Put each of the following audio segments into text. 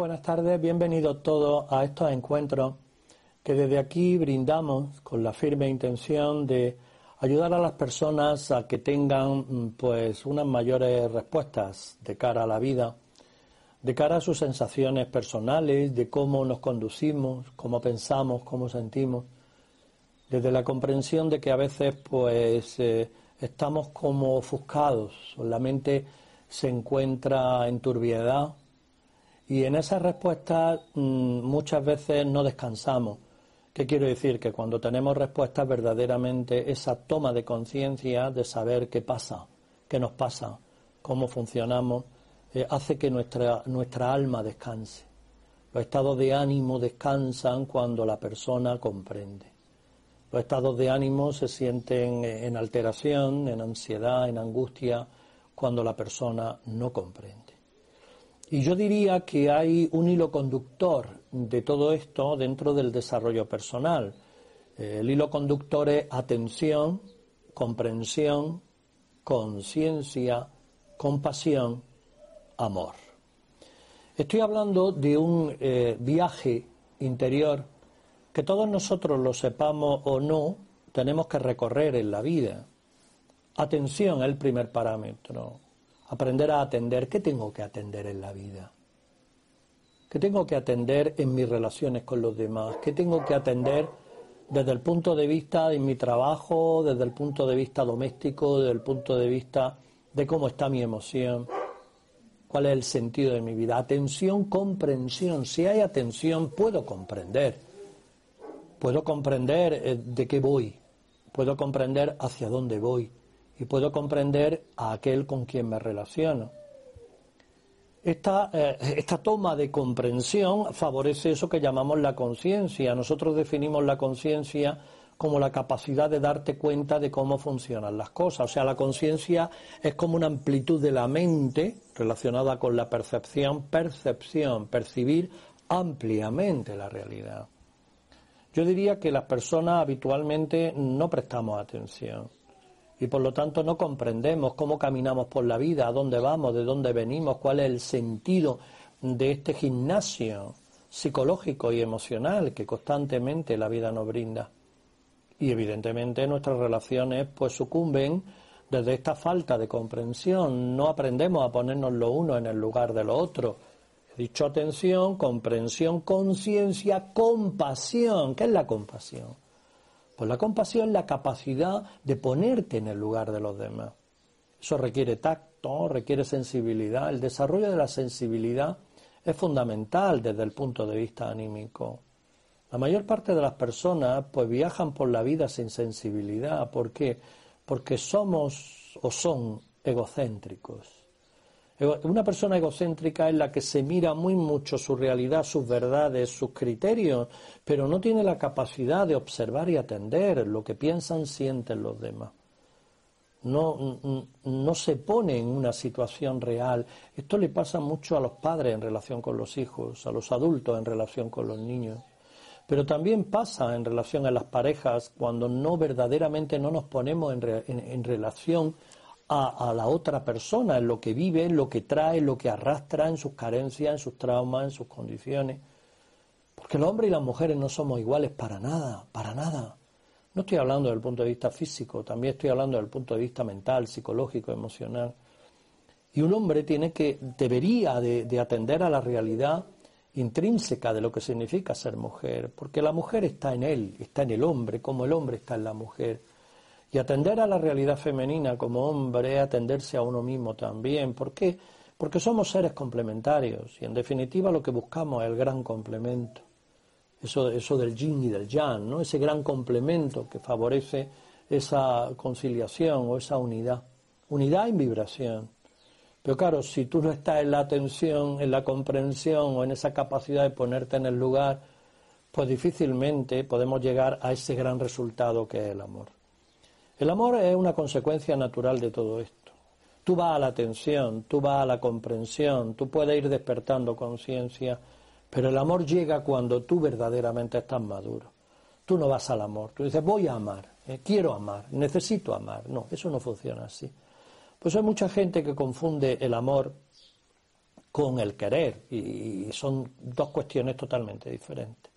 buenas tardes, bienvenidos todos a estos encuentros que desde aquí brindamos con la firme intención de ayudar a las personas a que tengan mm, pues unas mayores respuestas de cara a la vida, de cara a sus sensaciones personales, de cómo nos conducimos, cómo pensamos, cómo sentimos, desde la comprensión de que a veces pues eh, estamos como ofuscados, la mente se encuentra en turbiedad y en esas respuestas mm, muchas veces no descansamos. ¿Qué quiero decir? Que cuando tenemos respuestas verdaderamente esa toma de conciencia de saber qué pasa, qué nos pasa, cómo funcionamos, eh, hace que nuestra, nuestra alma descanse. Los estados de ánimo descansan cuando la persona comprende. Los estados de ánimo se sienten en alteración, en ansiedad, en angustia, cuando la persona no comprende. Y yo diría que hay un hilo conductor de todo esto dentro del desarrollo personal. El hilo conductor es atención, comprensión, conciencia, compasión, amor. Estoy hablando de un eh, viaje interior que todos nosotros lo sepamos o no, tenemos que recorrer en la vida. Atención es el primer parámetro. Aprender a atender. ¿Qué tengo que atender en la vida? ¿Qué tengo que atender en mis relaciones con los demás? ¿Qué tengo que atender desde el punto de vista de mi trabajo, desde el punto de vista doméstico, desde el punto de vista de cómo está mi emoción? ¿Cuál es el sentido de mi vida? Atención, comprensión. Si hay atención, puedo comprender puedo comprender eh, de qué voy, puedo comprender hacia dónde voy y puedo comprender a aquel con quien me relaciono. Esta, eh, esta, toma de comprensión favorece eso que llamamos la conciencia. Nosotros definimos la conciencia como la capacidad de darte cuenta de cómo funcionan las cosas. O sea, la conciencia es como una amplitud de la mente relacionada con la percepción, percepción, percibir ampliamente la realidad. Yo diría que las personas habitualmente no prestamos atención y por lo tanto no comprendemos cómo caminamos por la vida, a dónde vamos, de dónde venimos, cuál es el sentido de este gimnasio psicológico y emocional que constantemente la vida nos brinda. Y evidentemente nuestras relaciones pues sucumben desde esta falta de comprensión, no aprendemos a ponernos lo uno en el lugar de lo otro dicho atención, comprensión, conciencia, compasión. ¿Qué es la compasión? Pues la compasión es la capacidad de ponerte en el lugar de los demás. Eso requiere tacto, requiere sensibilidad. El desarrollo de la sensibilidad es fundamental desde el punto de vista anímico. La mayor parte de las personas pues viajan por la vida sin sensibilidad. ¿Por qué? Porque somos o son egocéntricos. Una persona egocéntrica es la que se mira muy mucho su realidad, sus verdades, sus criterios, pero no tiene la capacidad de observar y atender lo que piensan, sienten los demás. No, no se pone en una situación real. Esto le pasa mucho a los padres en relación con los hijos, a los adultos en relación con los niños. Pero también pasa en relación a las parejas cuando no verdaderamente no nos ponemos en, en relación a, la otra persona, en lo que vive, en lo que trae, en lo que arrastra, en sus carencias, en sus traumas, en sus condiciones. Porque los hombres y las mujeres no somos iguales para nada, para nada. No estoy hablando desde el punto de vista físico, también estoy hablando desde el punto de vista mental, psicológico, emocional. Y un hombre tiene que, debería de, de atender a la realidad intrínseca de lo que significa ser mujer, porque la mujer está en él, está en el hombre, como el hombre está en la mujer. Y atender a la realidad femenina como hombre atenderse a uno mismo también. ¿Por qué? Porque somos seres complementarios y en definitiva lo que buscamos es el gran complemento. Eso, eso del yin y del yang, ¿no? ese gran complemento que favorece esa conciliación o esa unidad. Unidad en vibración. Pero claro, si tú no estás en la atención, en la comprensión o en esa capacidad de ponerte en el lugar, pues difícilmente podemos llegar a ese gran resultado que es el amor. El amor es una consecuencia natural de todo esto. Tú vas a la atención, tú vas a la comprensión, tú puedes ir despertando conciencia, pero el amor llega cuando tú verdaderamente estás maduro. Tú no vas al amor, tú dices voy a amar, eh, quiero amar, necesito amar. No, eso no funciona así. Pues hay mucha gente que confunde el amor con el querer y son dos cuestiones totalmente diferentes.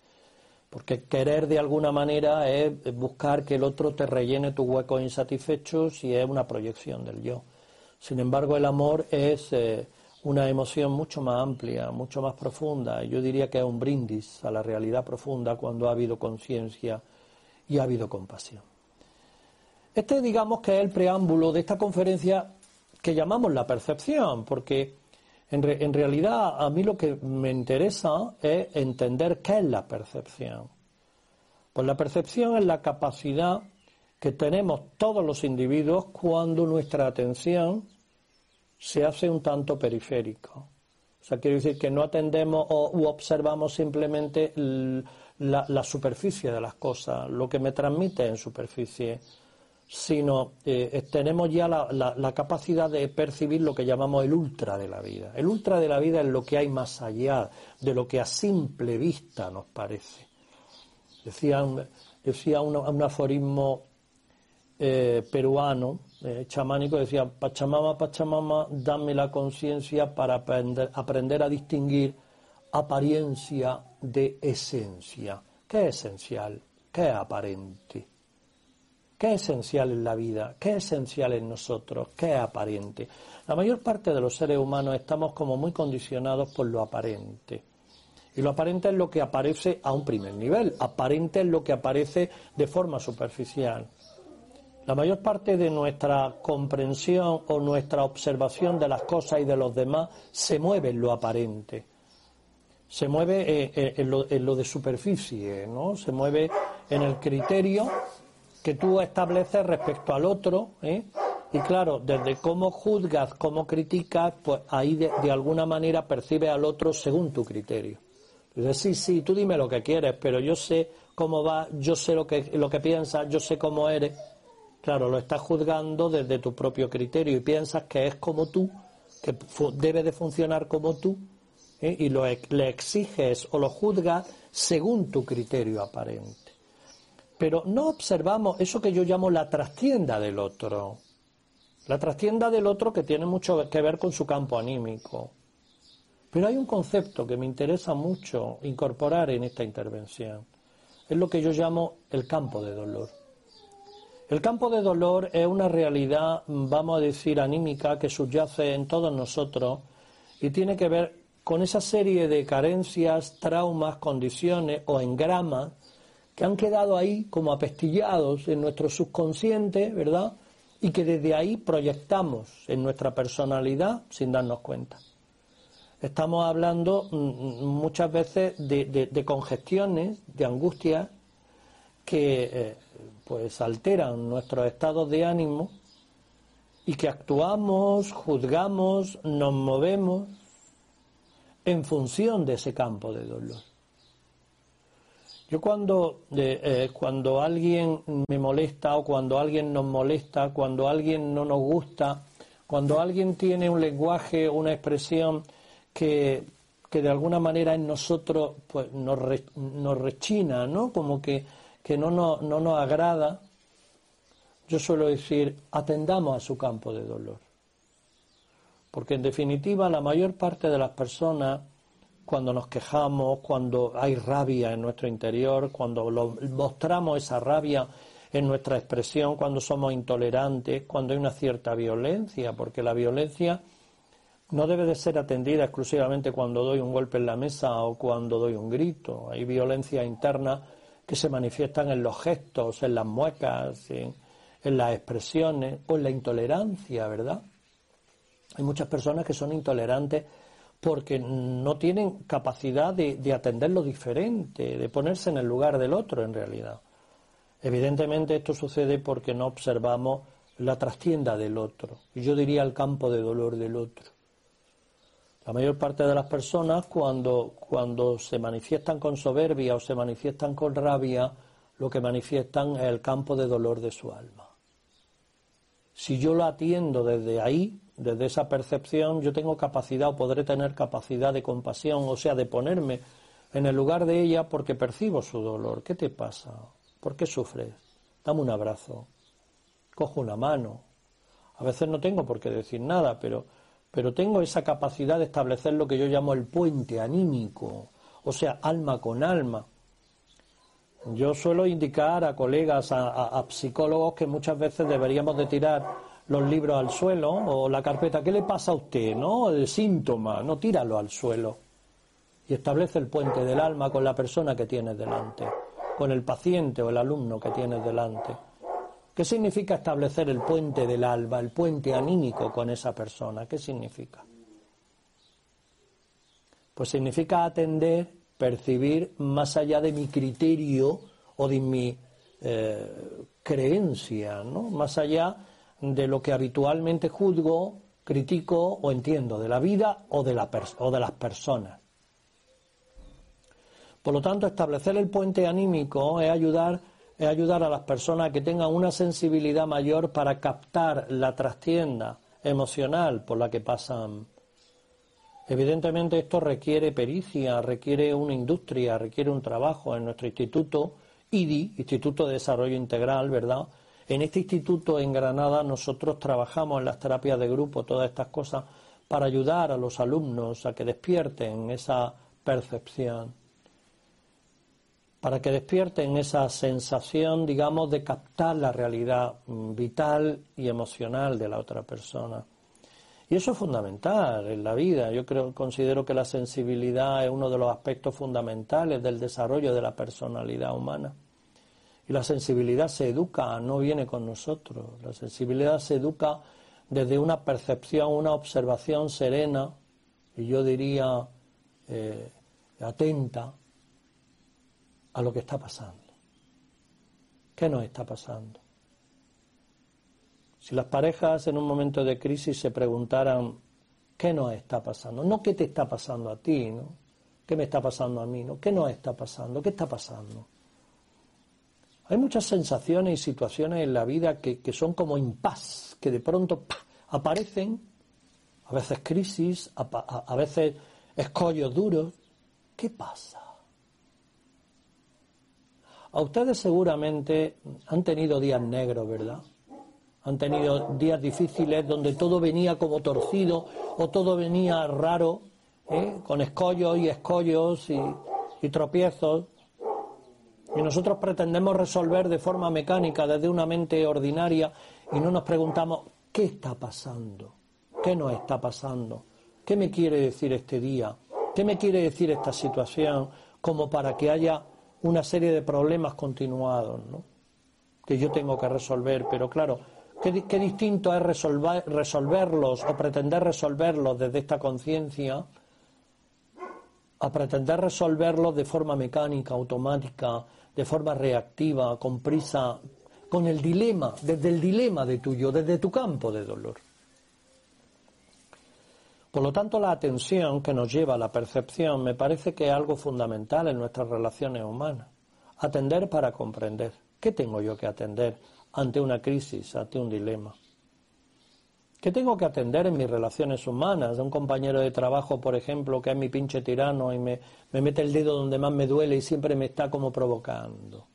Porque querer de alguna manera es buscar que el otro te rellene tu hueco insatisfechos y es una proyección del yo. Sin embargo, el amor es eh, una emoción mucho más amplia, mucho más profunda. Yo diría que es un brindis a la realidad profunda cuando ha habido conciencia y ha habido compasión. Este digamos que es el preámbulo de esta conferencia que llamamos la percepción, porque en, realidad a mí lo que me interesa es entender qué es la percepción. Pues la percepción es la capacidad que tenemos todos los individuos cuando nuestra atención se hace un tanto periférico. O sea, quiero decir que no atendemos o u observamos simplemente la, superficie de las cosas, lo que me transmite en superficie, sino eh, tenemos ya la, capacidad de percibir lo que llamamos el ultra de la vida. El ultra de la vida es lo que hay más allá de lo que a simple vista nos parece. Decía, decía un, aforismo eh, peruano, eh, chamánico, decía, Pachamama, Pachamama, dame la conciencia para aprender, aprender a distinguir apariencia de esencia. ¿Qué es esencial? ¿Qué es aparente? ¿Qué es esencial en la vida? ¿Qué es esencial en nosotros? ¿Qué es aparente? La mayor parte de los seres humanos estamos como muy condicionados por lo aparente. Y lo aparente es lo que aparece a un primer nivel, aparente es lo que aparece de forma superficial. La mayor parte de nuestra comprensión o nuestra observación de las cosas y de los demás se mueve en lo aparente se mueve eh, eh, en lo, de superficie, ¿no? Se mueve en el criterio que tú estableces respecto al otro, ¿eh? Y claro, desde cómo juzgas, cómo criticas, pues ahí de, alguna manera percibes al otro según tu criterio. Dices, sí, sí, tú dime lo que quieres, pero yo sé cómo va, yo sé lo que, lo que piensas, yo sé cómo eres. Claro, lo estás juzgando desde tu propio criterio y piensas que es como tú, que debe de funcionar como tú, ¿eh? y lo, le exiges o lo juzgas según tu criterio aparente. Pero no observamos eso que yo llamo la trastienda del otro. La trastienda del otro que tiene mucho que ver con su campo anímico. Pero hay un concepto que me interesa mucho incorporar en esta intervención. Es lo que yo llamo el campo de dolor. El campo de dolor es una realidad, vamos a decir, anímica que subyace en todos nosotros y tiene que ver con esa serie de carencias, traumas, condiciones o engramas que han quedado ahí como apestillados en nuestro subconsciente, ¿verdad? Y que desde ahí proyectamos en nuestra personalidad sin darnos cuenta. Estamos hablando mm, mm, muchas veces de, congestiones, de angustias que eh, pues alteran nuestros estados de ánimo y que actuamos, juzgamos, nos movemos en función de ese campo de dolor. Yo cuando, eh, cuando alguien me molesta o cuando alguien nos molesta, cuando alguien no nos gusta, cuando alguien tiene un lenguaje, una expresión que, que de alguna manera en nosotros pues, nos, nos rechina, ¿no? como que, que no, no nos agrada, yo suelo decir, atendamos a su campo de dolor. Porque en definitiva la mayor parte de las personas, cuando nos quejamos, cuando hay rabia en nuestro interior, cuando mostramos esa rabia en nuestra expresión, cuando somos intolerantes, cuando hay una cierta violencia, porque la violencia no debe de ser atendida exclusivamente cuando doy un golpe en la mesa o cuando doy un grito. Hay violencia interna que se manifiestan en los gestos, en las muecas, en, en las expresiones o en la intolerancia, ¿verdad? Hay muchas personas que son intolerantes porque no tienen capacidad de, atender lo diferente, de ponerse en el lugar del otro en realidad. Evidentemente esto sucede porque no observamos la trastienda del otro, yo diría el campo de dolor del otro. La mayor parte de las personas cuando, cuando se manifiestan con soberbia o se manifiestan con rabia, lo que manifiestan es el campo de dolor de su alma. Si yo lo atiendo desde ahí, desde esa percepción yo tengo capacidad o podré tener capacidad de compasión, o sea, de ponerme en el lugar de ella porque percibo su dolor. ¿Qué te pasa? ¿Por qué sufres? Dame un abrazo, cojo una mano. A veces no tengo por qué decir nada, pero, pero tengo esa capacidad de establecer lo que yo llamo el puente anímico, o sea, alma con alma. Yo suelo indicar a colegas, a, psicólogos, que muchas veces deberíamos de tirar los libros al suelo o la carpeta. ¿Qué le pasa a usted? ¿No? El síntoma, no tíralo al suelo. Y establece el puente del alma con la persona que tienes delante, con el paciente o el alumno que tienes delante. ¿Qué significa establecer el puente del alma, el puente anímico con esa persona? ¿Qué significa? Pues significa atender, percibir más allá de mi criterio o de mi eh, creencia, ¿no? más allá de lo que habitualmente juzgo, critico o entiendo de la vida o de, la o de las personas. Por lo tanto, establecer el puente anímico es ayudar es ayudar a las personas que tengan una sensibilidad mayor para captar la trastienda emocional por la que pasan. Evidentemente esto requiere pericia, requiere una industria, requiere un trabajo en nuestro instituto IDI, Instituto de Desarrollo Integral, ¿verdad? En este instituto en Granada nosotros trabajamos en las terapias de grupo, todas estas cosas, para ayudar a los alumnos a que despierten esa percepción para que despierten esa sensación, digamos, de captar la realidad mm, vital y emocional de la otra persona. Y eso es fundamental en la vida. Yo creo, considero que la sensibilidad es uno de los aspectos fundamentales del desarrollo de la personalidad humana. Y la sensibilidad se educa, no viene con nosotros. La sensibilidad se educa desde una percepción, una observación serena, y yo diría eh, atenta, a lo que está pasando. ¿Qué nos está pasando? Si las parejas en un momento de crisis se preguntaran, ¿qué nos está pasando? No qué te está pasando a ti, ¿no? ¿Qué me está pasando a mí? ¿no? ¿Qué nos está pasando? ¿Qué está pasando? Hay muchas sensaciones y situaciones en la vida que, son como impas, que de pronto aparecen, a veces crisis, a veces escollos duros. ¿Qué pasa? A ustedes seguramente han tenido días negros, ¿verdad? Han tenido días difíciles donde todo venía como torcido o todo venía raro, ¿eh? con escollos y escollos y tropiezos. Y nosotros pretendemos resolver de forma mecánica desde una mente ordinaria y no nos preguntamos qué está pasando, qué nos está pasando, qué me quiere decir este día, qué me quiere decir esta situación, como para que haya una serie de problemas continuados ¿no? que yo tengo que resolver, pero claro, qué, distinto es resolver, resolverlos o pretender resolverlos desde esta conciencia a pretender resolverlos de forma mecánica, automática, de forma reactiva, con prisa, con el dilema, desde el dilema de tuyo, desde tu campo de dolor. Por lo tanto, la atención que nos lleva a la percepción me parece que es algo fundamental en nuestras relaciones humanas. Atender para comprender. ¿Qué tengo yo que atender ante una crisis, ante un dilema? ¿Qué tengo que atender en mis relaciones humanas? De un compañero de trabajo, por ejemplo, que es mi pinche tirano y me, me mete el dedo donde más me duele y siempre me está como provocando.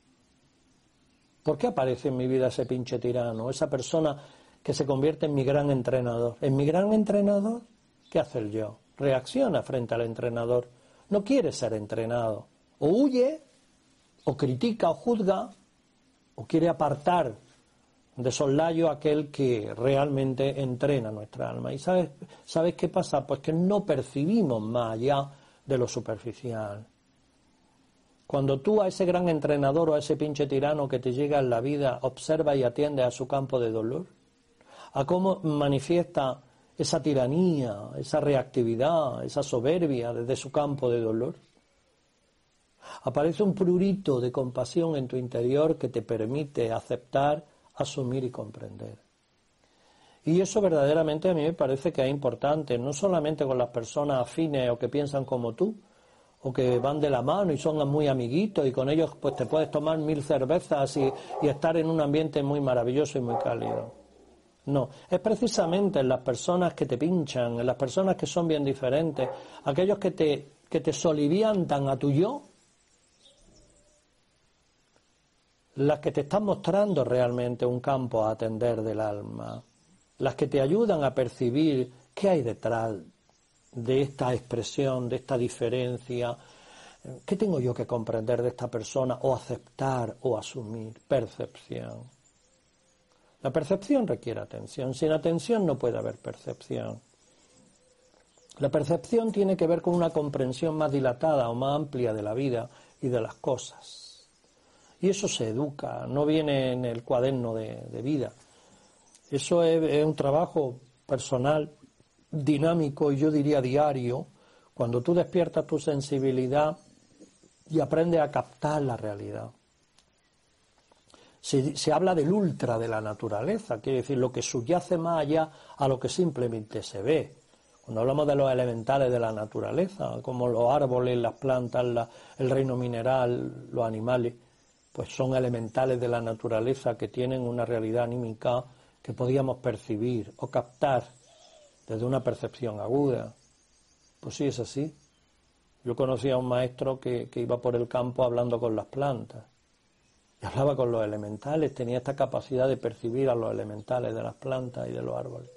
¿Por qué aparece en mi vida ese pinche tirano? Esa persona que se convierte en mi gran entrenador. ¿En mi gran entrenador? ¿Qué hace el yo? Reacciona frente al entrenador. No quiere ser entrenado. O huye, o critica, o juzga, o quiere apartar de soslayo aquel que realmente entrena nuestra alma. ¿Y sabes, sabes qué pasa? Pues que no percibimos más allá de lo superficial. Cuando tú a ese gran entrenador o a ese pinche tirano que te llega en la vida observa y atiende a su campo de dolor, a cómo manifiesta esa tiranía, esa reactividad, esa soberbia desde su campo de dolor. Aparece un prurito de compasión en tu interior que te permite aceptar, asumir y comprender. Y eso verdaderamente a mí me parece que es importante, no solamente con las personas afines o que piensan como tú, o que van de la mano y son muy amiguitos y con ellos pues te puedes tomar mil cervezas y, y estar en un ambiente muy maravilloso y muy cálido. No, es precisamente en las personas que te pinchan, en las personas que son bien diferentes, aquellos que te, que te soliviantan a tu yo, las que te están mostrando realmente un campo a atender del alma, las que te ayudan a percibir qué hay detrás de esta expresión, de esta diferencia, ¿qué tengo yo que comprender de esta persona o aceptar o asumir? Percepción. La percepción requiere atención, sin atención no puede haber percepción. La percepción tiene que ver con una comprensión más dilatada o más amplia de la vida y de las cosas. Y eso se educa, no viene en el cuaderno de, vida. Eso es, un trabajo personal, dinámico y yo diría diario, cuando tú despiertas tu sensibilidad y aprendes a captar la realidad. Se, se, habla del ultra de la naturaleza, quiere decir lo que subyace más allá a lo que simplemente se ve. Cuando hablamos de los elementales de la naturaleza, como los árboles, las plantas, el reino mineral, los animales, pues son elementales de la naturaleza que tienen una realidad anímica que podíamos percibir o captar desde una percepción aguda. Pues sí, es así. Yo conocía a un maestro que, que iba por el campo hablando con las plantas y hablaba con los elementales, tenía esta capacidad de percibir a los elementales de las plantas y de los árboles.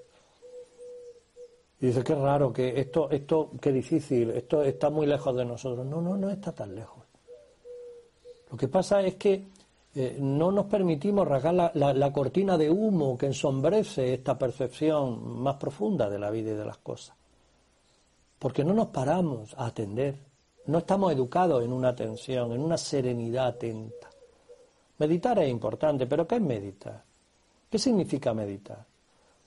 Y dice, qué raro, que esto, esto, qué difícil, esto está muy lejos de nosotros. No, no, no está tan lejos. Lo que pasa es que eh, no nos permitimos rasgar la, cortina de humo que ensombrece esta percepción más profunda de la vida y de las cosas. Porque no nos paramos a atender. No estamos educados en una atención, en una serenidad atenta. Meditar es importante, pero ¿qué es meditar? ¿Qué significa meditar?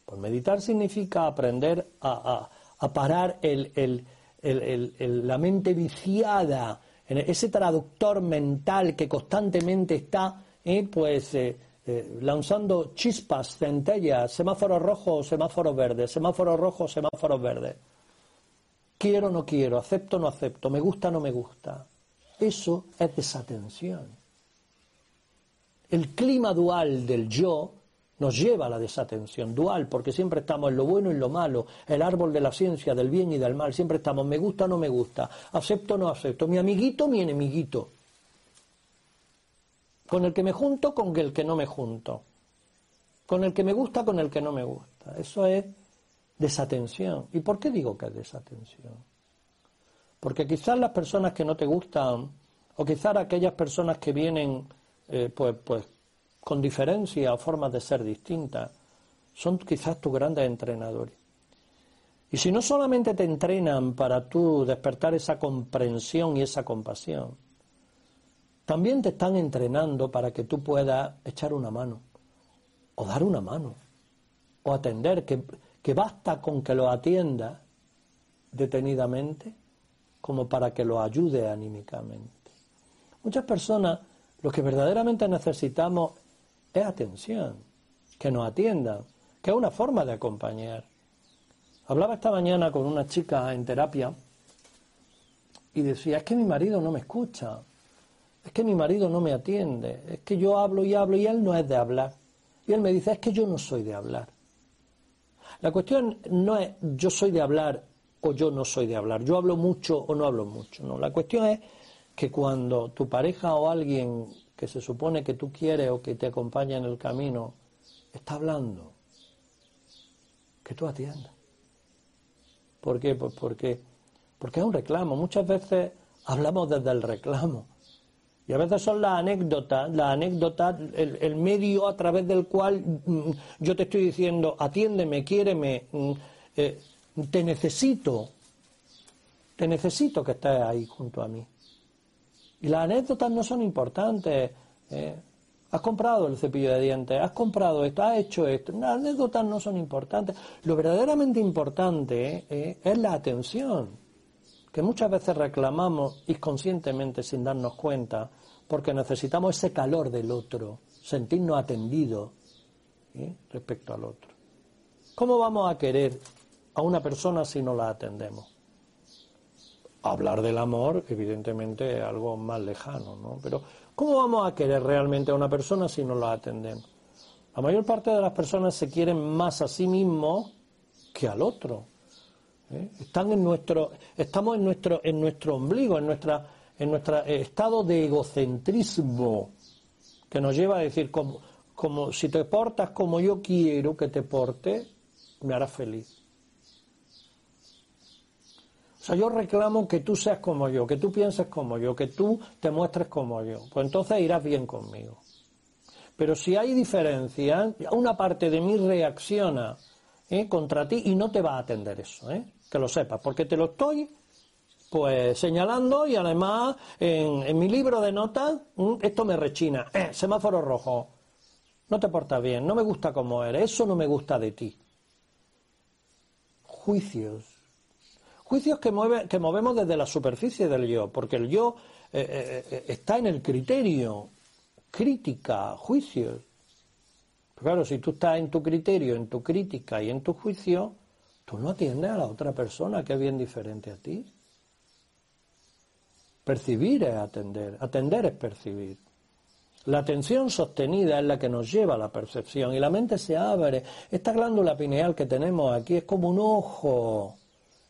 Pues meditar significa aprender a, parar la mente viciada, ese traductor mental que constantemente está eh, pues, eh, eh, lanzando chispas, centellas, semáforos rojos, semáforos verdes, semáforos rojos, semáforos verdes. Quiero, no quiero, acepto, no acepto, me gusta, no me gusta. Eso es desatención. El clima dual del yo nos lleva a la desatención dual, porque siempre estamos en lo bueno y en lo malo, el árbol de la ciencia, del bien y del mal, siempre estamos me gusta o no me gusta, acepto o no acepto, mi amiguito, mi enemiguito, con el que me junto, con el que no me junto, con el que me gusta, con el que no me gusta. Eso es desatención. ¿Y por qué digo que es desatención? Porque quizás las personas que no te gustan, o quizás aquellas personas que vienen eh, pues, pues con diferencia o formas de ser distintas, son quizás tus grandes entrenadores. Y si no solamente te entrenan para tú despertar esa comprensión y esa compasión, también te están entrenando para que tú puedas echar una mano, o dar una mano, o atender, que, que basta con que lo atienda detenidamente como para que lo ayude anímicamente. Muchas personas lo que verdaderamente necesitamos es atención, que nos atiendan, que es una forma de acompañar. Hablaba esta mañana con una chica en terapia y decía, es que mi marido no me escucha, es que mi marido no me atiende, es que yo hablo y hablo y él no es de hablar. Y él me dice, es que yo no soy de hablar. La cuestión no es yo soy de hablar o yo no soy de hablar, yo hablo mucho o no hablo mucho, no. La cuestión es que cuando tu pareja o alguien que se supone que tú quieres o que te acompaña en el camino, está hablando, que tú atiendas. ¿Por qué? Pues porque, porque es un reclamo. Muchas veces hablamos desde el reclamo. Y a veces son las anécdotas, la anécdota, el, medio a través del cual mm, yo te estoy diciendo, atiéndeme, quiéreme, mm, eh, te necesito, te necesito que estés ahí junto a mí. Y las anécdotas no son importantes. ¿eh? Has comprado el cepillo de dientes, has comprado esto, has hecho esto. Las anécdotas no son importantes. Lo verdaderamente importante ¿eh? es la atención, que muchas veces reclamamos inconscientemente sin darnos cuenta, porque necesitamos ese calor del otro, sentirnos atendidos ¿eh? respecto al otro. ¿Cómo vamos a querer a una persona si no la atendemos? Hablar del amor, evidentemente, es algo más lejano, ¿no? Pero, ¿cómo vamos a querer realmente a una persona si no la atendemos? La mayor parte de las personas se quieren más a sí mismos que al otro. ¿eh? Están en nuestro, estamos en nuestro, en nuestro ombligo, en nuestra, en nuestro estado de egocentrismo, que nos lleva a decir, como, como si te portas como yo quiero que te porte, me harás feliz. Sea, yo reclamo que tú seas como yo, que tú pienses como yo, que tú te muestres como yo. Pues entonces irás bien conmigo. Pero si hay diferencia, una parte de mí reacciona ¿eh? contra ti y no te va a atender eso, ¿eh? que lo sepas, porque te lo estoy pues señalando y además en, mi libro de notas esto me rechina, eh, semáforo rojo, no te portas bien, no me gusta como eres, eso no me gusta de ti. Juicios. Juicios que, mueve, que movemos desde la superficie del yo, porque el yo está en el criterio, crítica, juicios. claro, si tú estás en tu criterio, en tu crítica y en tu juicio, tú no atiendes a la otra persona que es bien diferente a ti. Percibir es atender, atender es percibir. La atención sostenida es la que nos lleva a la percepción y la mente se abre. Esta glándula pineal que tenemos aquí es como un ojo,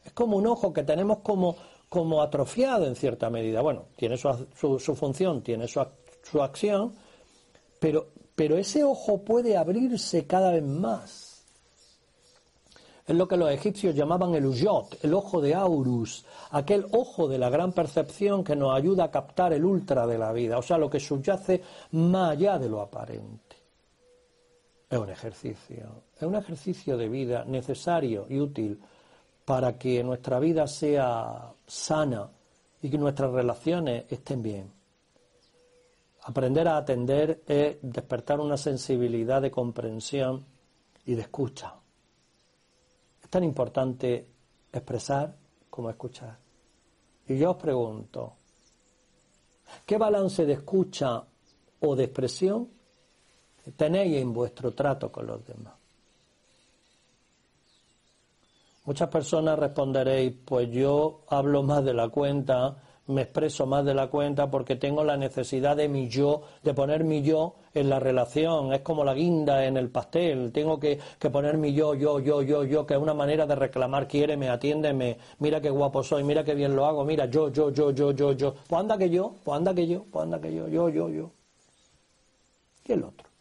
es como un ojo que tenemos como, atrofiado en cierta medida. Bueno, tiene su, su función, tiene su, su acción, pero, pero ese ojo puede abrirse cada vez más. Es lo que los egipcios llamaban el Uyot, el ojo de Aurus, aquel ojo de la gran percepción que nos ayuda a captar el ultra de la vida, o sea, lo que subyace más allá de lo aparente. Es un ejercicio, es un ejercicio de vida necesario y útil para que nuestra vida sea sana y que nuestras relaciones estén bien. Aprender a atender es despertar una sensibilidad de comprensión y de escucha. Es tan importante expresar como escuchar. Y yo os pregunto, ¿qué balance de escucha o de expresión tenéis en vuestro trato con los demás? Muchas personas responderéis, pues yo hablo más de la cuenta me expreso más de la cuenta porque tengo la necesidad de mi yo, de poner mi yo en la relación. Es como la guinda en el pastel. Tengo que, poner mi yo, yo, yo, yo, yo, que es una manera de reclamar, quiéreme, atiéndeme, mira qué guapo soy, mira qué bien lo hago, mira, yo, yo, yo, yo, yo, yo. Pues anda que yo, pues anda que yo, pues anda que yo, yo, yo, yo. Y el otro.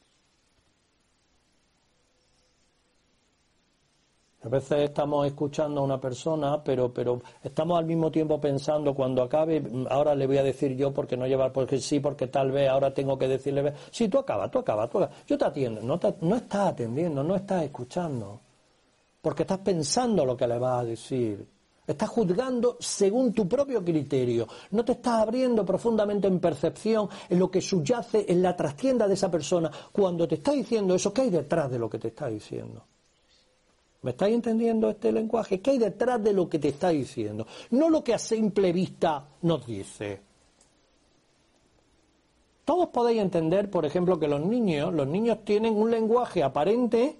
A veces estamos escuchando a una persona, pero, pero estamos al mismo tiempo pensando cuando acabe, ahora le voy a decir yo porque no llevar, porque sí, porque tal vez ahora tengo que decirle, sí, tú acabas, tú acabas, tú acabas. Yo te atiendo, no, no estás atendiendo, no estás escuchando, porque estás pensando lo que le vas a decir. Estás juzgando según tu propio criterio. No te estás abriendo profundamente en percepción en lo que subyace en la trastienda de esa persona. Cuando te está diciendo eso, ¿qué hay detrás de lo que te está diciendo? ¿Me estáis entendiendo este lenguaje? ¿Qué hay detrás de lo que te está diciendo? No lo que a simple vista nos dice. Todos podéis entender, por ejemplo, que los niños, los niños tienen un lenguaje aparente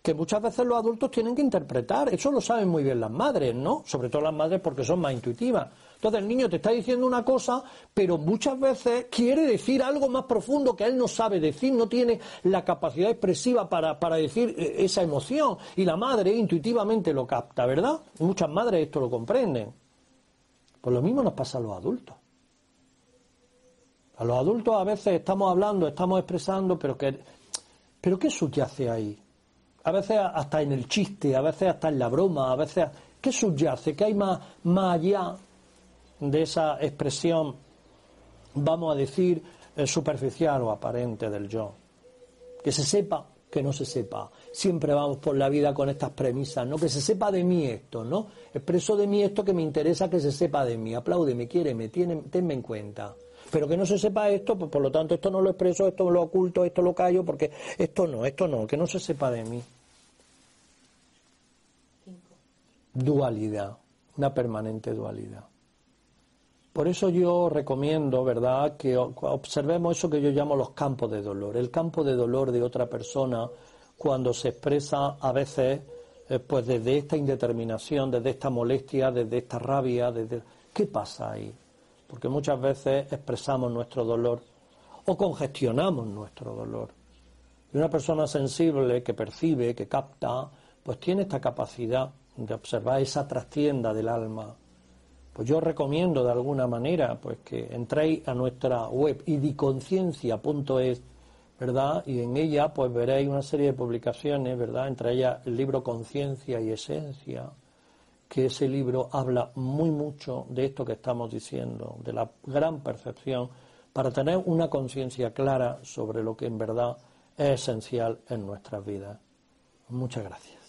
que muchas veces los adultos tienen que interpretar. Eso lo saben muy bien las madres, ¿no? Sobre todo las madres porque son más intuitivas. Entonces el niño te está diciendo una cosa, pero muchas veces quiere decir algo más profundo que él no sabe decir, no tiene la capacidad expresiva para, decir eh, esa emoción. Y la madre intuitivamente lo capta, ¿verdad? Muchas madres esto lo comprenden. Pues lo mismo nos pasa a los adultos. A los adultos a veces estamos hablando, estamos expresando, pero que, pero ¿qué subyace ahí? A veces hasta en el chiste, a veces hasta en la broma, a veces ¿qué subyace? ¿Qué hay más, más allá de esa expresión, vamos a decir, eh, superficial o aparente del yo. Que se sepa, que no se sepa. Siempre vamos por la vida con estas premisas, ¿no? Que se sepa de mí esto, ¿no? Expreso de mí esto que me interesa que se sepa de mí. Apláudeme, quiéreme, tenme en cuenta. Pero que no se sepa esto, pues por lo tanto esto no lo expreso, esto lo oculto, esto lo callo, porque esto no, esto no, que no se sepa de mí. Dualidad, una permanente dualidad. Por eso yo recomiendo, ¿verdad?, que observemos eso que yo llamo los campos de dolor. El campo de dolor de otra persona cuando se expresa a veces eh, pues desde esta indeterminación, desde esta molestia, desde esta rabia, desde ¿qué pasa ahí? Porque muchas veces expresamos nuestro dolor o congestionamos nuestro dolor. Y una persona sensible que percibe, que capta, pues tiene esta capacidad de observar esa trastienda del alma pues yo recomiendo de alguna manera pues que entréis a nuestra web idiconciencia.es, ¿verdad? Y en ella pues veréis una serie de publicaciones, ¿verdad? Entre ellas el libro Conciencia y Esencia, que ese libro habla muy mucho de esto que estamos diciendo, de la gran percepción, para tener una conciencia clara sobre lo que en verdad es esencial en nuestras vidas. Muchas gracias.